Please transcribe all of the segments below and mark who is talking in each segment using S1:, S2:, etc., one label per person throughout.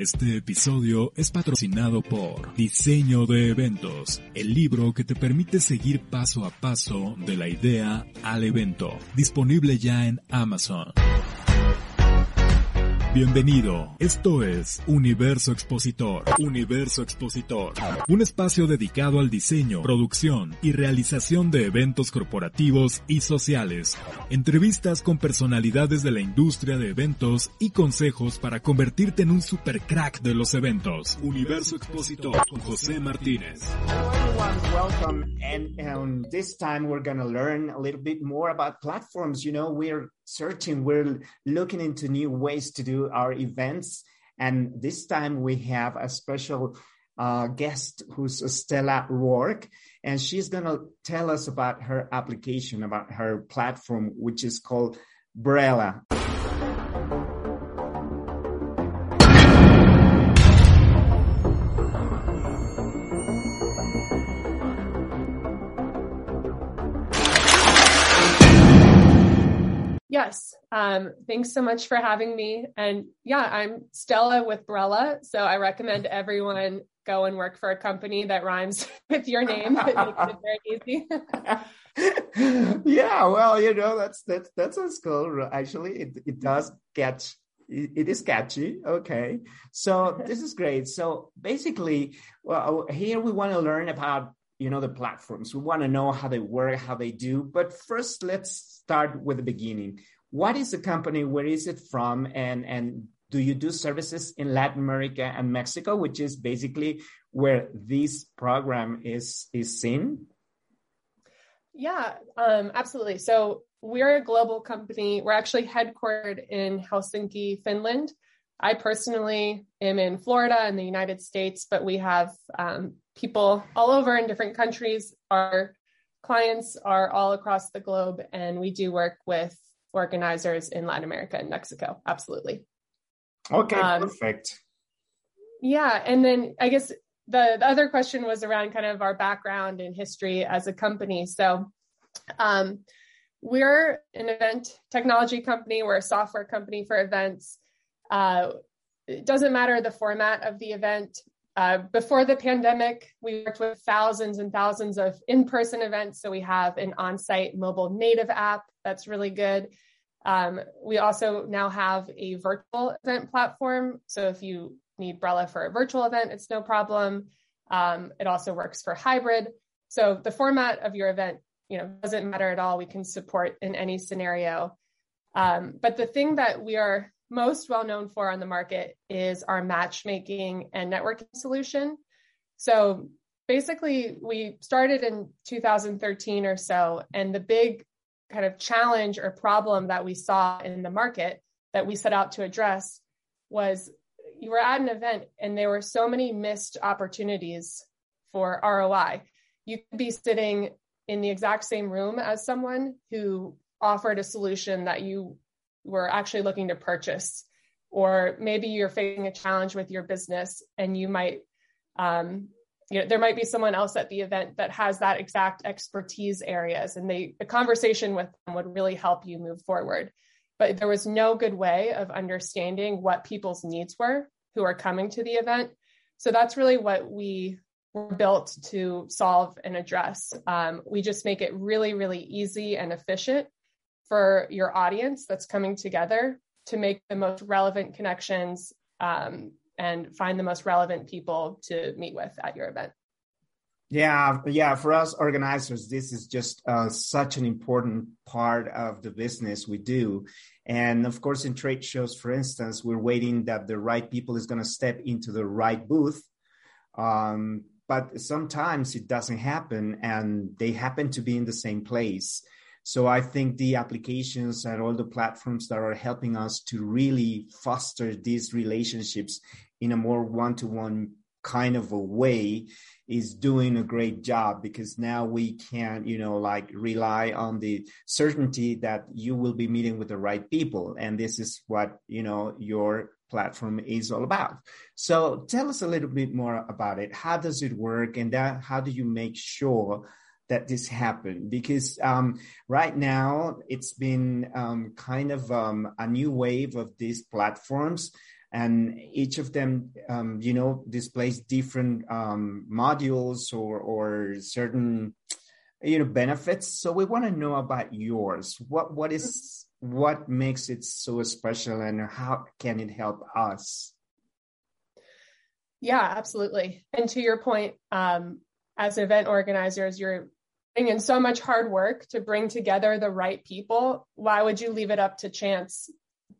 S1: Este episodio es patrocinado por Diseño de Eventos, el libro que te permite seguir paso a paso de la idea al evento, disponible ya en Amazon. Bienvenido, esto es Universo Expositor. Universo Expositor, un espacio dedicado al diseño, producción y realización de eventos corporativos y sociales. Entrevistas con personalidades de la industria de eventos y consejos para convertirte en un super crack de los eventos. Universo Expositor con José Martínez.
S2: welcome. And um, this time we're going to learn a little bit more about platforms. You know, we're searching, we're looking into new ways to do our events. And this time we have a special uh, guest who's Stella Rourke, and she's going to tell us about her application, about her platform, which is called Brella.
S3: Yes. Um, thanks so much for having me. And yeah, I'm Stella with Brella. So I recommend everyone go and work for a company that rhymes with your name. It makes it
S2: very easy. yeah, well, you know, that's that's that's a cool. Actually, it, it does catch it, it is catchy. Okay. So this is great. So basically, well, here we want to learn about you know the platforms we want to know how they work how they do but first let's start with the beginning what is the company where is it from and and do you do services in latin america and mexico which is basically where this program is is seen?
S3: Yeah um, absolutely. So we're a global company. We're actually headquartered in helsinki finland. I personally am in Florida in the United States, but we have um, people all over in different countries. Our clients are all across the globe, and we do work with organizers in Latin America and Mexico. Absolutely.
S2: Okay, um, perfect.
S3: Yeah. And then I guess the, the other question was around kind of our background and history as a company. So, um, we're an event technology company, we're a software company for events. Uh, it doesn't matter the format of the event. Uh, before the pandemic, we worked with thousands and thousands of in person events. So we have an on site mobile native app that's really good. Um, we also now have a virtual event platform. So if you need Brella for a virtual event, it's no problem. Um, it also works for hybrid. So the format of your event, you know, doesn't matter at all. We can support in any scenario. Um, but the thing that we are most well known for on the market is our matchmaking and networking solution. So basically, we started in 2013 or so, and the big kind of challenge or problem that we saw in the market that we set out to address was you were at an event and there were so many missed opportunities for ROI. You could be sitting in the exact same room as someone who offered a solution that you were actually looking to purchase. Or maybe you're facing a challenge with your business and you might um, you know there might be someone else at the event that has that exact expertise areas and they a conversation with them would really help you move forward. But there was no good way of understanding what people's needs were who are coming to the event. So that's really what we were built to solve and address. Um, we just make it really really easy and efficient for your audience that's coming together to make the most relevant connections um, and find the most relevant people to meet with at your event.
S2: Yeah, yeah. For us organizers, this is just uh, such an important part of the business we do. And of course, in trade shows, for instance, we're waiting that the right people is going to step into the right booth. Um, but sometimes it doesn't happen, and they happen to be in the same place. So I think the applications and all the platforms that are helping us to really foster these relationships in a more one-to-one kind of a way is doing a great job because now we can you know like rely on the certainty that you will be meeting with the right people. And this is what you know your platform is all about. So tell us a little bit more about it. How does it work? And that how do you make sure that this happened because um, right now it's been um, kind of um, a new wave of these platforms and each of them, um, you know, displays different um, modules or or certain you know benefits. So we want to know about yours. What what is what makes it so special, and how can it help us?
S3: Yeah, absolutely. And to your point, um, as event organizers, you're in so much hard work to bring together the right people. Why would you leave it up to chance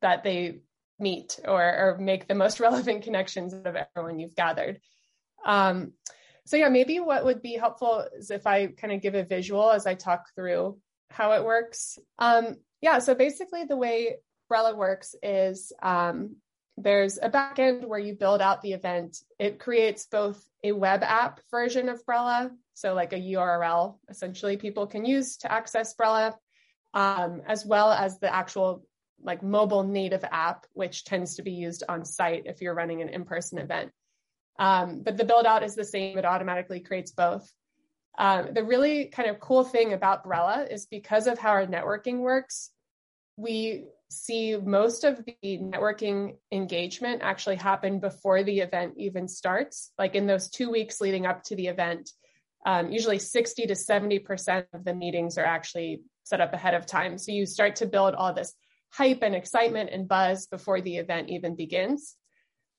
S3: that they meet or, or make the most relevant connections of everyone you've gathered? Um, so yeah, maybe what would be helpful is if I kind of give a visual as I talk through how it works. Um, yeah, so basically the way Brella works is um, there's a backend where you build out the event. It creates both a web app version of Brella, so like a URL essentially people can use to access Brella, um, as well as the actual like mobile native app, which tends to be used on site if you're running an in-person event. Um, but the build out is the same; it automatically creates both. Um, the really kind of cool thing about Brella is because of how our networking works, we see most of the networking engagement actually happen before the event even starts. Like in those two weeks leading up to the event, um, usually 60 to 70% of the meetings are actually set up ahead of time. So you start to build all this hype and excitement and buzz before the event even begins.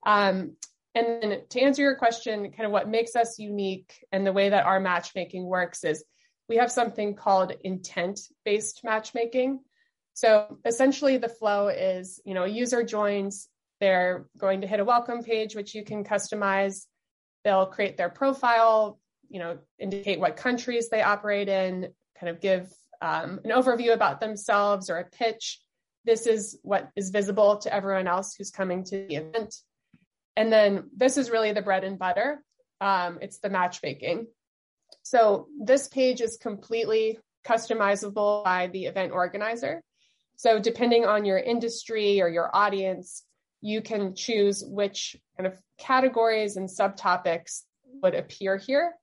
S3: Um, and then to answer your question, kind of what makes us unique and the way that our matchmaking works is we have something called intent based matchmaking. So essentially, the flow is you know, a user joins, they're going to hit a welcome page, which you can customize. They'll create their profile, you know, indicate what countries they operate in, kind of give um, an overview about themselves or a pitch. This is what is visible to everyone else who's coming to the event. And then this is really the bread and butter. Um, it's the matchmaking. So this page is completely customizable by the event organizer. So depending on your industry or your audience, you can choose which kind of categories and subtopics would appear here.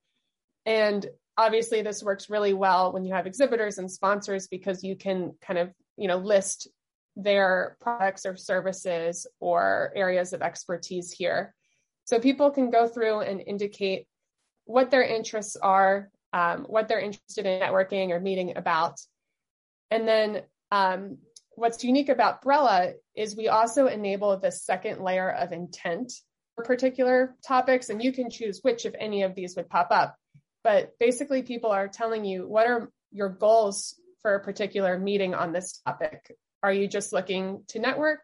S3: And obviously this works really well when you have exhibitors and sponsors because you can kind of, you know, list their products or services or areas of expertise here. So people can go through and indicate what their interests are, um, what they're interested in networking or meeting about. And then um, what's unique about Brella is we also enable the second layer of intent for particular topics, and you can choose which, if any of these would pop up. But basically, people are telling you what are your goals for a particular meeting on this topic. Are you just looking to network?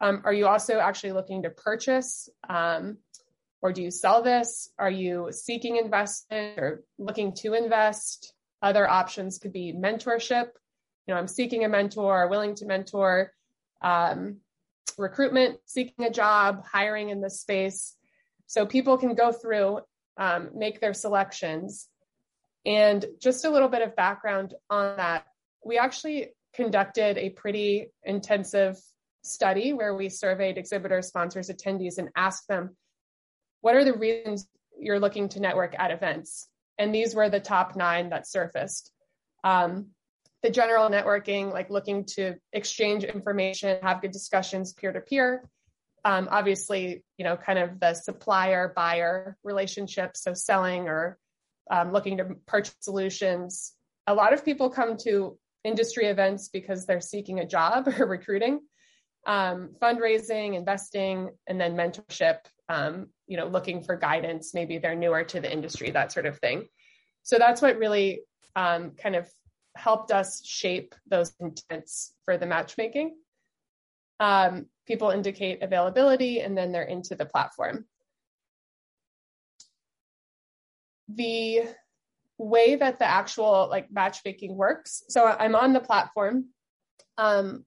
S3: Um, are you also actually looking to purchase? Um, or do you sell this? Are you seeking investment or looking to invest? Other options could be mentorship. You know, I'm seeking a mentor, willing to mentor, um, recruitment, seeking a job, hiring in this space. So people can go through, um, make their selections. And just a little bit of background on that. We actually conducted a pretty intensive study where we surveyed exhibitors, sponsors, attendees, and asked them, what are the reasons you're looking to network at events? And these were the top nine that surfaced. Um, the general networking, like looking to exchange information, have good discussions peer to peer. Obviously, you know, kind of the supplier buyer relationship, so selling or um, looking to purchase solutions. A lot of people come to industry events because they're seeking a job or recruiting, um, fundraising, investing, and then mentorship, um, you know, looking for guidance. Maybe they're newer to the industry, that sort of thing. So that's what really um, kind of helped us shape those intents for the matchmaking. Um, people indicate availability and then they're into the platform. The way that the actual like matchmaking works. So I'm on the platform. Um,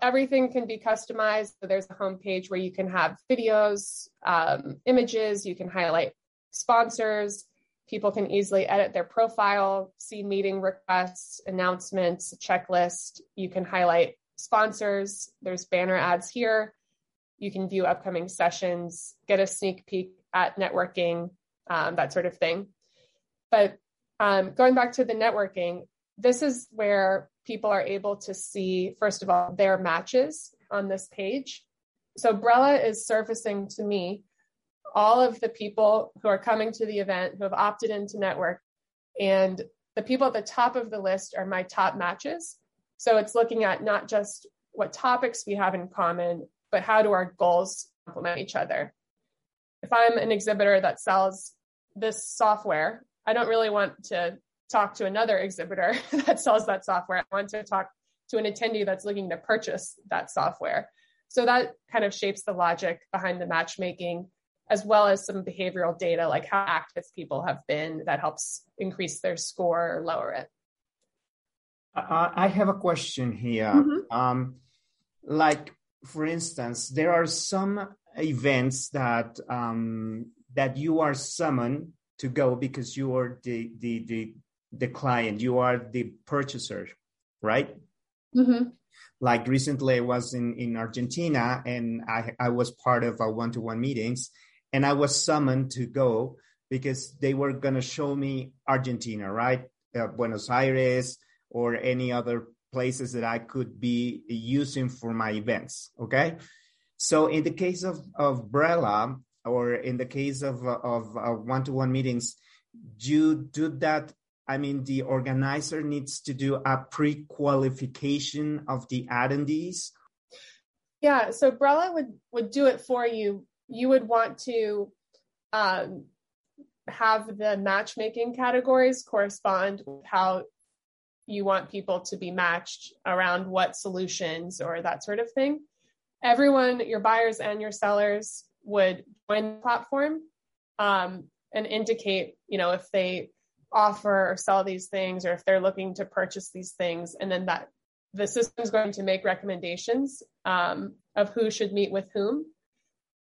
S3: everything can be customized. So there's a homepage where you can have videos, um, images, you can highlight sponsors. People can easily edit their profile, see meeting requests, announcements, checklist. You can highlight sponsors. There's banner ads here. You can view upcoming sessions, get a sneak peek at networking, um, that sort of thing. But um, going back to the networking, this is where people are able to see, first of all, their matches on this page. so Brella is surfacing to me all of the people who are coming to the event who have opted into network. And the people at the top of the list are my top matches. So it's looking at not just what topics we have in common, but how do our goals complement each other. If I'm an exhibitor that sells this software, I don't really want to talk to another exhibitor that sells that software. I want to talk to an attendee that's looking to purchase that software. So that kind of shapes the logic behind the matchmaking, as well as some behavioral data like how active people have been that helps increase their score or lower it.
S2: I have a question here. Mm-hmm. Um, like, for instance, there are some events that um, that you are summoned to go because you are the the the, the client, you are the purchaser, right? Mm-hmm. Like recently, I was in in Argentina, and I I was part of a one to one meetings, and I was summoned to go because they were gonna show me Argentina, right? Uh, Buenos Aires or any other places that I could be using for my events. Okay. So in the case of, of Brella or in the case of, of, of one-to-one meetings, you do that. I mean, the organizer needs to do a pre-qualification of the attendees.
S3: Yeah. So Brella would, would do it for you. You would want to, um, have the matchmaking categories correspond with how you want people to be matched around what solutions or that sort of thing. Everyone, your buyers and your sellers would join the platform um, and indicate, you know, if they offer or sell these things or if they're looking to purchase these things. And then that the system is going to make recommendations um, of who should meet with whom.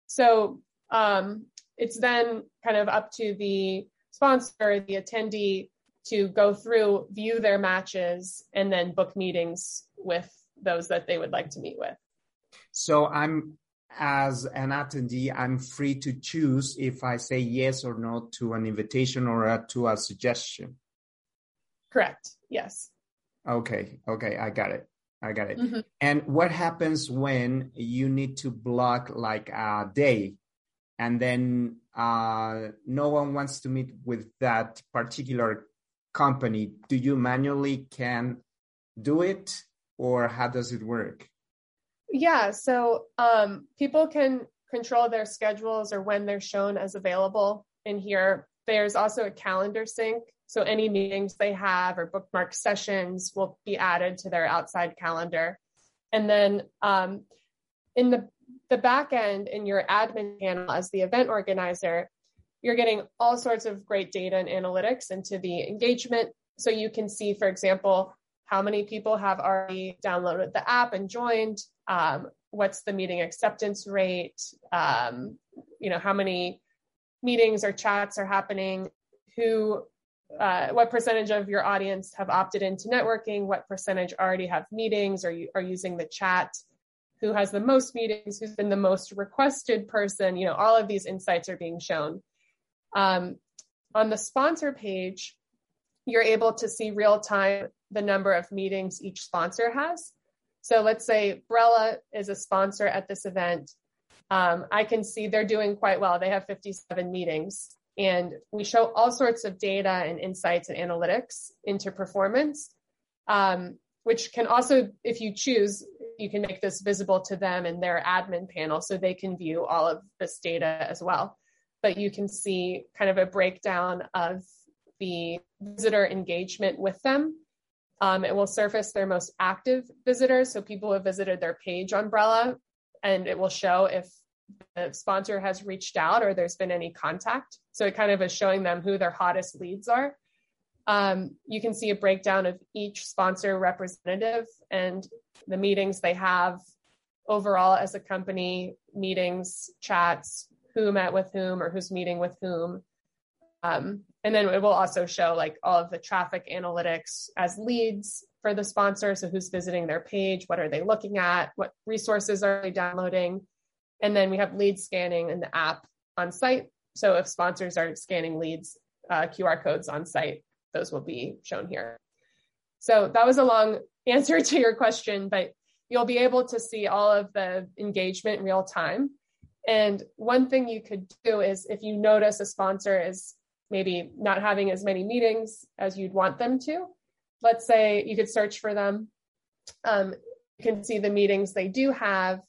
S3: So um, it's then kind of up to the sponsor, the attendee to go through, view their matches, and then book meetings with those that they would like to meet with.
S2: So I'm as an attendee, I'm free to choose if I say yes or no to an invitation or a, to a suggestion.
S3: Correct. Yes.
S2: Okay. Okay. I got it. I got it. Mm-hmm. And what happens when you need to block like a day and then uh, no one wants to meet with that particular company, do you manually can do it or how does it work?
S3: Yeah, so um, people can control their schedules or when they're shown as available in here. There's also a calendar sync. So any meetings they have or bookmark sessions will be added to their outside calendar. And then um, in the, the back end, in your admin panel as the event organizer, you're getting all sorts of great data and analytics into the engagement. So you can see, for example, how many people have already downloaded the app and joined, um, what's the meeting acceptance rate, um, you know, how many meetings or chats are happening, who, uh, what percentage of your audience have opted into networking, what percentage already have meetings or you are using the chat, who has the most meetings, who's been the most requested person, you know, all of these insights are being shown. Um, on the sponsor page, you're able to see real time the number of meetings each sponsor has. So let's say Brella is a sponsor at this event. Um, I can see they're doing quite well. They have 57 meetings. And we show all sorts of data and insights and analytics into performance, um, which can also, if you choose, you can make this visible to them in their admin panel so they can view all of this data as well but you can see kind of a breakdown of the visitor engagement with them. Um, it will surface their most active visitors, so people who have visited their page on Brella, and it will show if the sponsor has reached out or there's been any contact. So it kind of is showing them who their hottest leads are. Um, you can see a breakdown of each sponsor representative and the meetings they have overall as a company, meetings, chats, who met with whom or who's meeting with whom. Um, and then it will also show like all of the traffic analytics as leads for the sponsor. So who's visiting their page? What are they looking at? What resources are they downloading? And then we have lead scanning in the app on site. So if sponsors are scanning leads, uh, QR codes on site, those will be shown here. So that was a long answer to your question, but you'll be able to see all of the engagement real time. And one thing you could do is if you notice a sponsor is maybe not having as many meetings as you'd want them to, let's say you could search for them. Um, you can see the meetings they do have.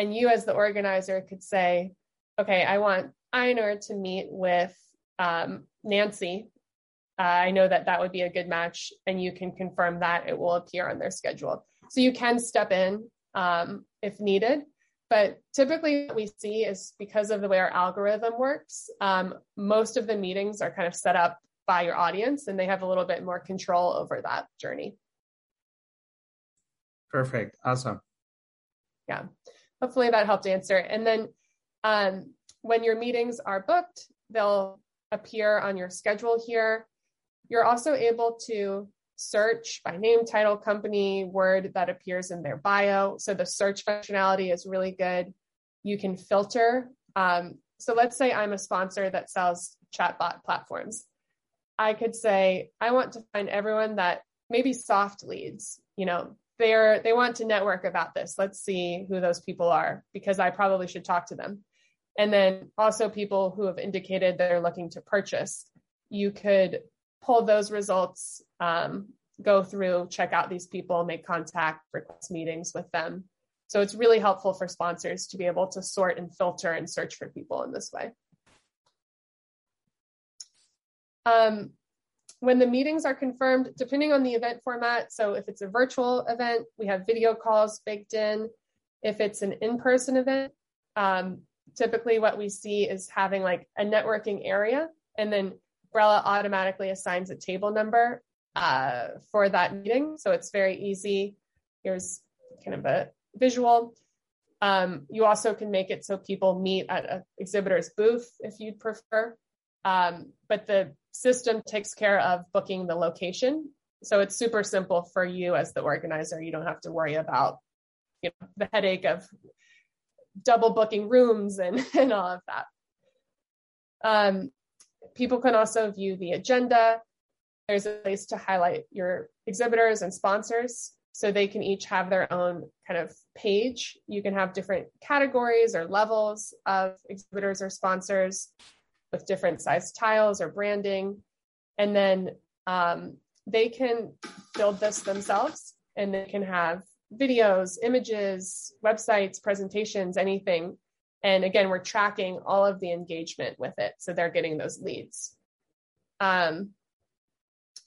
S3: And you, as the organizer, could say, okay, I want Einar to meet with um, Nancy. Uh, I know that that would be a good match, and you can confirm that it will appear on their schedule. So you can step in um, if needed. But typically, what we see is because of the way our algorithm works, um, most of the meetings are kind of set up by your audience and they have a little bit more control over that journey.
S2: Perfect. Awesome.
S3: Yeah. Hopefully that helped answer. And then um, when your meetings are booked, they'll appear on your schedule here. You're also able to search by name, title, company, word that appears in their bio. So the search functionality is really good. You can filter. Um, so let's say I'm a sponsor that sells chatbot platforms. I could say, I want to find everyone that maybe soft leads, you know, they're they want to network about this. Let's see who those people are because I probably should talk to them. And then also people who have indicated they're looking to purchase. You could pull those results, um, go through, check out these people, make contact, request meetings with them. So it's really helpful for sponsors to be able to sort and filter and search for people in this way. Um, when the meetings are confirmed, depending on the event format, so if it's a virtual event, we have video calls baked in. If it's an in person event, um, typically what we see is having like a networking area and then Brella automatically assigns a table number uh, for that meeting. So it's very easy. Here's kind of a visual. Um, you also can make it so people meet at an exhibitor's booth if you'd prefer. Um, but the system takes care of booking the location. So it's super simple for you as the organizer. You don't have to worry about you know, the headache of double booking rooms and, and all of that. Um, people can also view the agenda. There's a place to highlight your exhibitors and sponsors so they can each have their own kind of page. You can have different categories or levels of exhibitors or sponsors with different size tiles or branding. And then um, they can build this themselves and they can have videos, images, websites, presentations, anything. And again, we're tracking all of the engagement with it. So they're getting those leads. Um,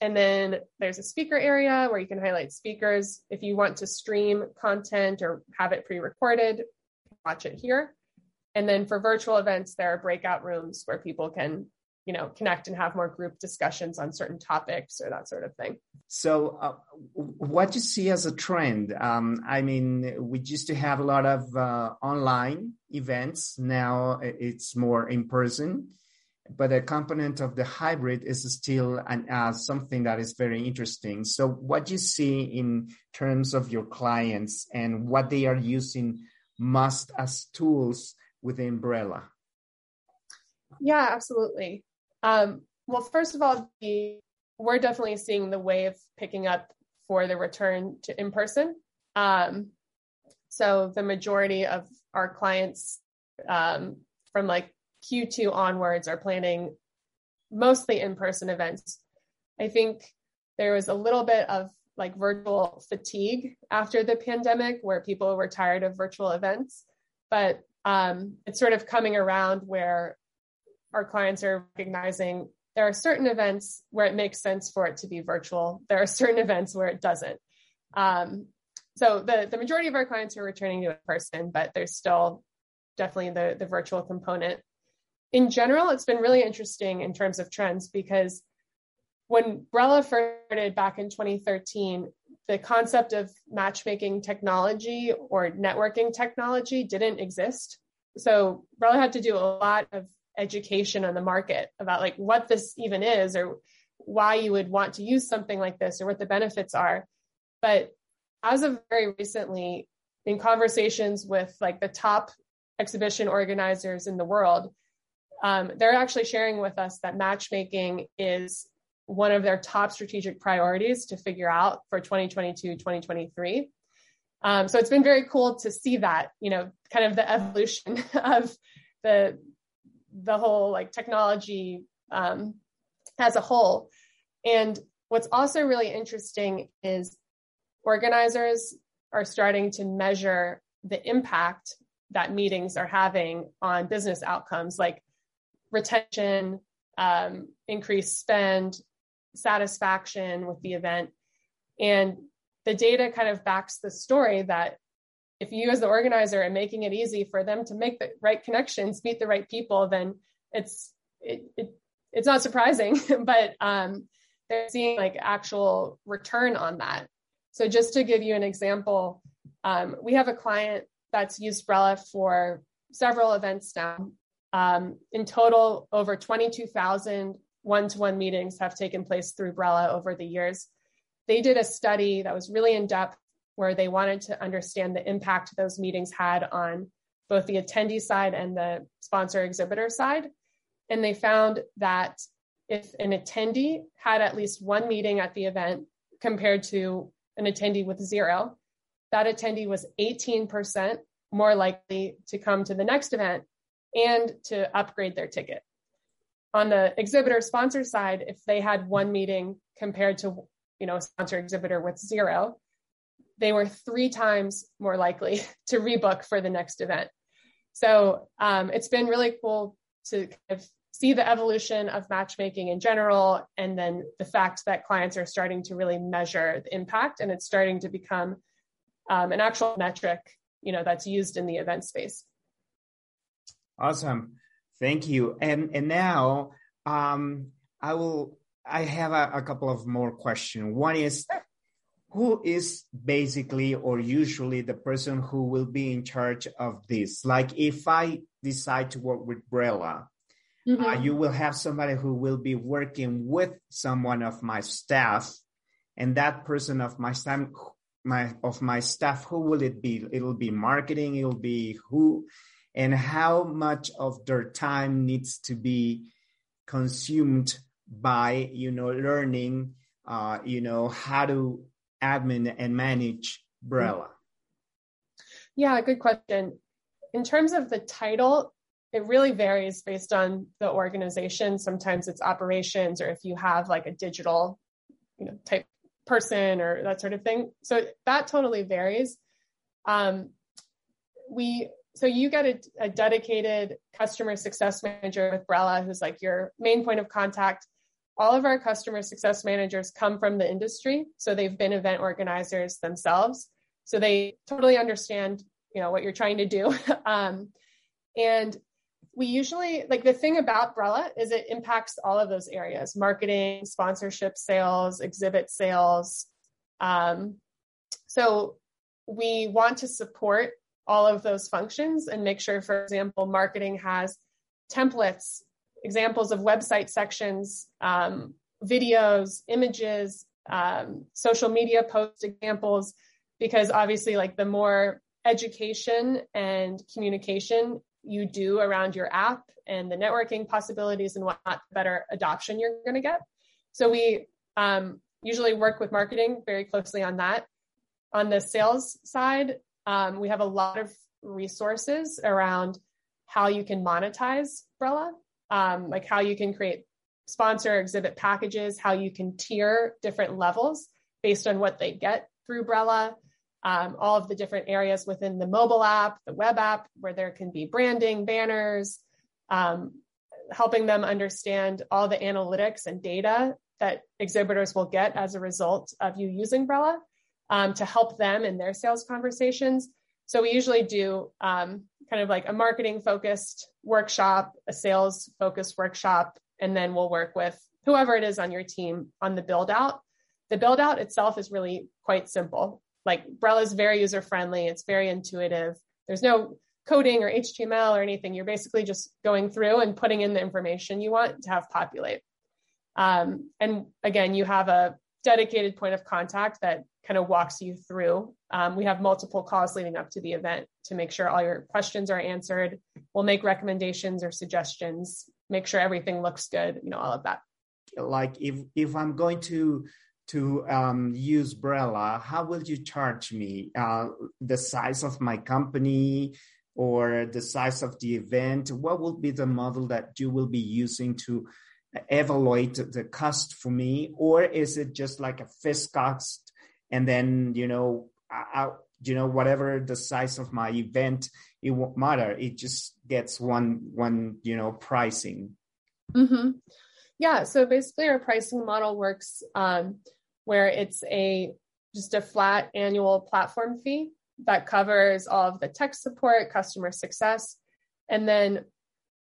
S3: and then there's a speaker area where you can highlight speakers. If you want to stream content or have it pre recorded, watch it here. And then for virtual events, there are breakout rooms where people can, you know, connect and have more group discussions on certain topics or that sort of thing.
S2: So, uh, what you see as a trend? Um, I mean, we used to have a lot of uh, online events. Now it's more in person, but a component of the hybrid is still an, uh, something that is very interesting. So, what do you see in terms of your clients and what they are using most as tools with the umbrella?
S3: Yeah, absolutely. Um, well, first of all, the, we're definitely seeing the wave picking up for the return to in person. Um, so the majority of our clients um, from like Q2 onwards are planning mostly in person events. I think there was a little bit of like virtual fatigue after the pandemic where people were tired of virtual events. But um, it's sort of coming around where our clients are recognizing there are certain events where it makes sense for it to be virtual. There are certain events where it doesn't. Um, so the, the majority of our clients are returning to in person, but there's still definitely the, the virtual component. In general, it's been really interesting in terms of trends because when Brella first started back in 2013, the concept of matchmaking technology or networking technology didn't exist. So Brella had to do a lot of education on the market about like what this even is or why you would want to use something like this or what the benefits are. But as of very recently, in conversations with like the top exhibition organizers in the world, um, they're actually sharing with us that matchmaking is one of their top strategic priorities to figure out for 2022 2023 Um, so it's been very cool to see that, you know, kind of the evolution of the the whole like technology um, as a whole. And what's also really interesting is organizers are starting to measure the impact that meetings are having on business outcomes like retention, um, increased spend, satisfaction with the event. And the data kind of backs the story that if you as the organizer are making it easy for them to make the right connections, meet the right people, then it's it, it it's not surprising, but um, they're seeing like actual return on that. So just to give you an example, um, we have a client that's used Brella for several events now. Um, in total, over 22,000 one-to-one meetings have taken place through Brella over the years. They did a study that was really in depth where they wanted to understand the impact those meetings had on both the attendee side and the sponsor exhibitor side. And they found that if an attendee had at least one meeting at the event compared to an attendee with zero, that attendee was 18% more likely to come to the next event and to upgrade their ticket. On the exhibitor sponsor side, if they had one meeting compared to you know a sponsor exhibitor with zero, they were three times more likely to rebook for the next event. So um, it's been really cool to kind of see the evolution of matchmaking in general, and then the fact that clients are starting to really measure the impact, and it's starting to become um, an actual metric, you know, that's used in the event space.
S2: Awesome, thank you. And and now um, I will. I have a, a couple of more questions. One is. Who is basically or usually the person who will be in charge of this? Like, if I decide to work with Brella, Mm-hmm. Uh, you will have somebody who will be working with someone of my staff, and that person of my staff, my of my staff, who will it be? It'll be marketing. It'll be who, and how much of their time needs to be consumed by you know learning, uh, you know how to admin and manage Brella.
S3: Yeah, good question. In terms of the title, it really varies based on the organization. Sometimes it's operations, or if you have like a digital, you know, type person or that sort of thing. So that totally varies. Um, we so you get a, a, dedicated customer success manager with Brella, who's like your main point of contact. All of our customer success managers come from the industry, so they've been event organizers themselves, so they totally understand, you know, what you're trying to do. um, and we usually like the thing about Brella is it impacts all of those areas marketing, sponsorship sales, exhibit sales. Um, so we want to support all of those functions and make sure, for example, marketing has templates, examples of website sections, um, videos, images, um, social media post examples, because obviously, like the more education and communication you do around your app and the networking possibilities and whatnot, better adoption you're going to get. So we um, usually work with marketing very closely on that. On the sales side, um, we have a lot of resources around how you can monetize Brella, um, like how you can create sponsor exhibit packages, how you can tier different levels based on what they get through Brella, um, all of the different areas within the mobile app, the web app, where there can be branding, banners, um, helping them understand all the analytics and data that exhibitors will get as a result of you using Brella um, to help them in their sales conversations. So we usually do um, kind of like a marketing focused workshop, a sales focused workshop, and then we'll work with whoever it is on your team on the build out. The build out itself is really quite simple like Brella is very user friendly. It's very intuitive. There's no coding or HTML or anything. You're basically just going through and putting in the information you want to have populate. Um, and again, you have a dedicated point of contact that kind of walks you through. Um, we have multiple calls leading up to the event to make sure all your questions are answered. We'll make recommendations or suggestions, make sure everything looks good, you know, all of that.
S2: Like if if I'm going to to um, use Brella, how will you charge me? Uh, the size of my company or the size of the event? What will be the model that you will be using to evaluate the cost for me? Or is it just like a fixed cost and then, you know, I, you know, whatever the size of my event, it won't matter. It just gets one, one, you know, pricing.
S3: Mm-hmm. Yeah. So basically our pricing model works um, where it's a just a flat annual platform fee that covers all of the tech support, customer success, and then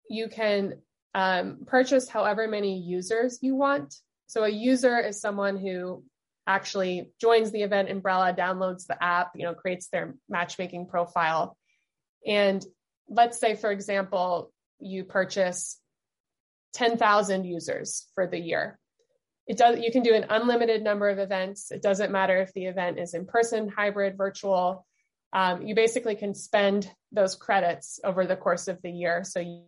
S3: you can um, purchase however many users you want. So a user is someone who actually joins the event on Brella, downloads the app, you know, creates their matchmaking profile. And let's say, for example, you purchase 10,000 users for the year. It does, you can do an unlimited number of events. It doesn't matter if the event is in person, hybrid, virtual. Um, you basically can spend those credits over the course of the year. So you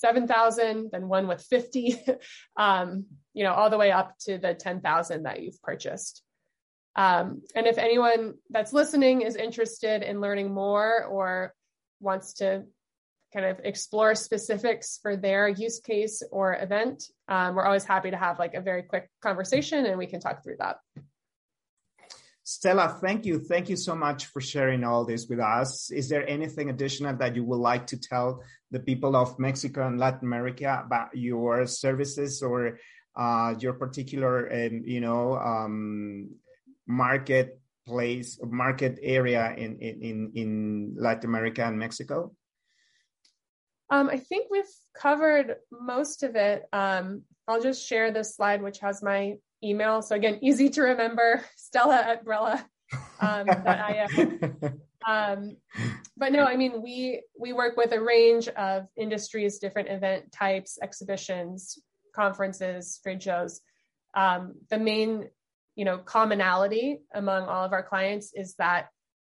S3: 7,000, then one with 50, um, you know, all the way up to the 10,000 that you've purchased. Um, and if anyone that's listening is interested in learning more or wants to kind of explore specifics for their use case or event, um, we're always happy to have like a very quick conversation and we can talk through that.
S2: Stella, thank you. Thank you so much for sharing all this with us. Is there anything additional that you would like to tell the people of Mexico and Latin America about your services or uh, your particular, um, you know, um, marketplace, market area in, in, in Latin America and Mexico?
S3: Um, I think we've covered most of it. Um, I'll just share this slide, which has my email. So again, easy to remember, Stella at Brella. Um, um, but no, I mean we we work with a range of industries, different event types, exhibitions, conferences, trade shows. Um, the main, you know, commonality among all of our clients is that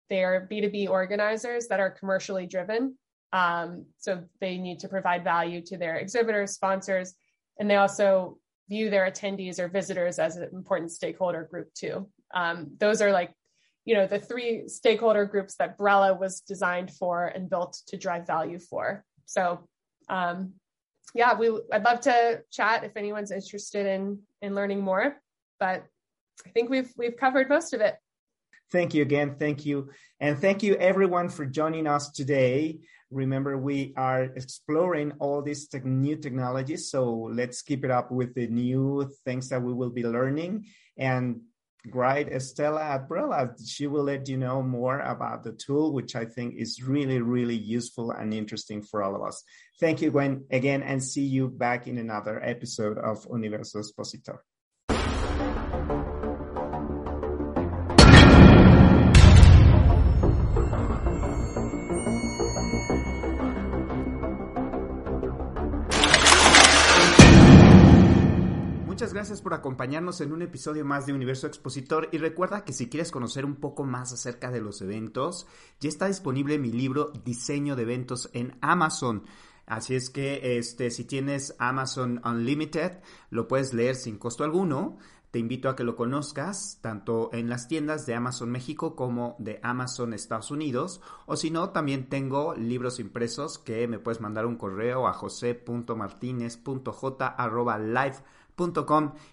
S3: they're B2B organizers that are commercially driven. Um, so they need to provide value to their exhibitors, sponsors, and they also view their attendees or visitors as an important stakeholder group too. Um, those are like, you know, the three stakeholder groups that Brella was designed for and built to drive value for. So, um, yeah, we I'd love to chat if anyone's interested in in learning more. But I think we've we've covered most of it.
S2: Thank you again. Thank you. And thank you everyone for joining us today. Remember, we are exploring all these te- new technologies. So let's keep it up with the new things that we will be learning. And great Estella at Brella, she will let you know more about the tool, which I think is really, really useful and interesting for all of us. Thank you, Gwen, again, and see you back in another episode of Universo Expositor. Muchas gracias por acompañarnos en un episodio más de Universo Expositor y recuerda que si quieres conocer un poco más acerca de los eventos, ya está disponible mi libro Diseño de eventos en Amazon. Así es que este si tienes Amazon Unlimited, lo puedes leer sin costo alguno. Te invito a que lo conozcas tanto en las tiendas de Amazon México como de Amazon Estados Unidos. O si no, también tengo libros impresos que me puedes mandar un correo a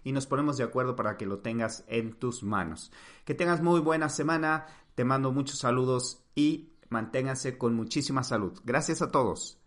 S2: y nos ponemos de acuerdo para que lo tengas en tus manos. Que tengas muy buena semana, te mando muchos saludos y manténganse con muchísima salud. Gracias a todos.